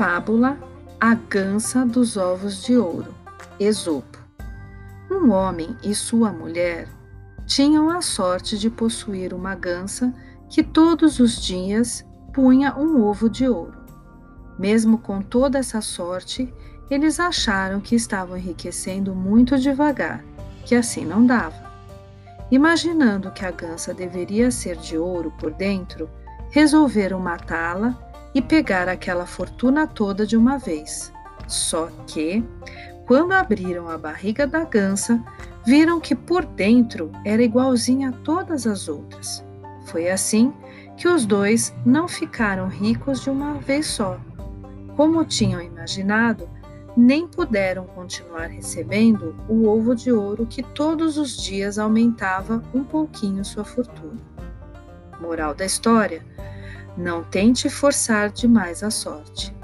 Fábula A Gansa dos Ovos de Ouro, Esopo. Um homem e sua mulher tinham a sorte de possuir uma gansa que todos os dias punha um ovo de ouro. Mesmo com toda essa sorte, eles acharam que estavam enriquecendo muito devagar, que assim não dava. Imaginando que a gansa deveria ser de ouro por dentro, resolveram matá-la e pegar aquela fortuna toda de uma vez. Só que, quando abriram a barriga da gansa, viram que por dentro era igualzinha a todas as outras. Foi assim que os dois não ficaram ricos de uma vez só. Como tinham imaginado, nem puderam continuar recebendo o ovo de ouro que todos os dias aumentava um pouquinho sua fortuna. Moral da história: não tente forçar demais a sorte.